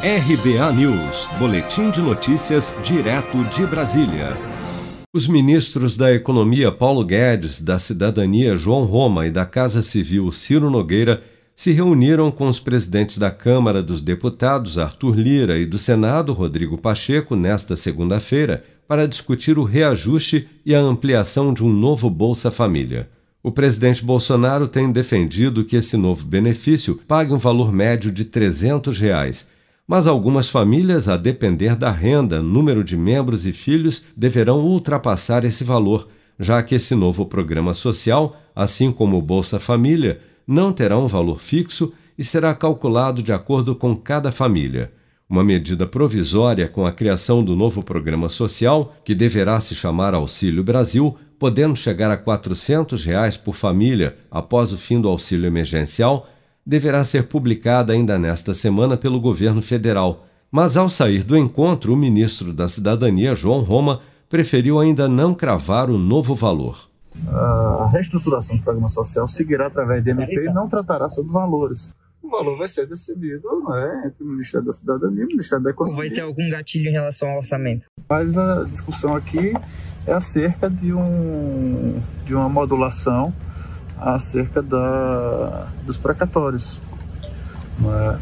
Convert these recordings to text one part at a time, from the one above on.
RBA News, Boletim de Notícias, direto de Brasília. Os ministros da Economia Paulo Guedes, da Cidadania João Roma e da Casa Civil Ciro Nogueira se reuniram com os presidentes da Câmara dos Deputados Arthur Lira e do Senado Rodrigo Pacheco nesta segunda-feira para discutir o reajuste e a ampliação de um novo Bolsa Família. O presidente Bolsonaro tem defendido que esse novo benefício pague um valor médio de 300 reais mas algumas famílias, a depender da renda, número de membros e filhos, deverão ultrapassar esse valor, já que esse novo programa social, assim como o Bolsa Família, não terá um valor fixo e será calculado de acordo com cada família. Uma medida provisória com a criação do novo programa social, que deverá se chamar Auxílio Brasil, podendo chegar a 400 reais por família após o fim do auxílio emergencial, deverá ser publicada ainda nesta semana pelo governo federal. Mas ao sair do encontro, o ministro da Cidadania, João Roma, preferiu ainda não cravar o novo valor. A reestruturação do programa social seguirá através de MP e não tratará sobre valores. O valor vai ser decidido é, entre o Ministério da Cidadania e o Ministério da Economia. Vai ter algum gatilho em relação ao orçamento? Mas a discussão aqui é acerca de, um, de uma modulação acerca da, dos precatórios. É?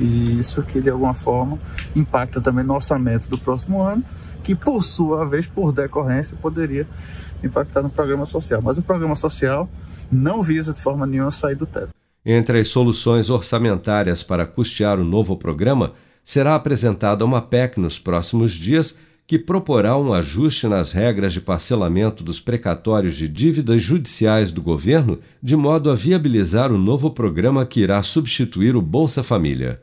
E isso aqui, de alguma forma, impacta também no orçamento do próximo ano, que, por sua vez, por decorrência, poderia impactar no programa social. Mas o programa social não visa de forma nenhuma sair do teto. Entre as soluções orçamentárias para custear o novo programa, será apresentada uma PEC nos próximos dias que proporá um ajuste nas regras de parcelamento dos precatórios de dívidas judiciais do governo, de modo a viabilizar o novo programa que irá substituir o Bolsa Família.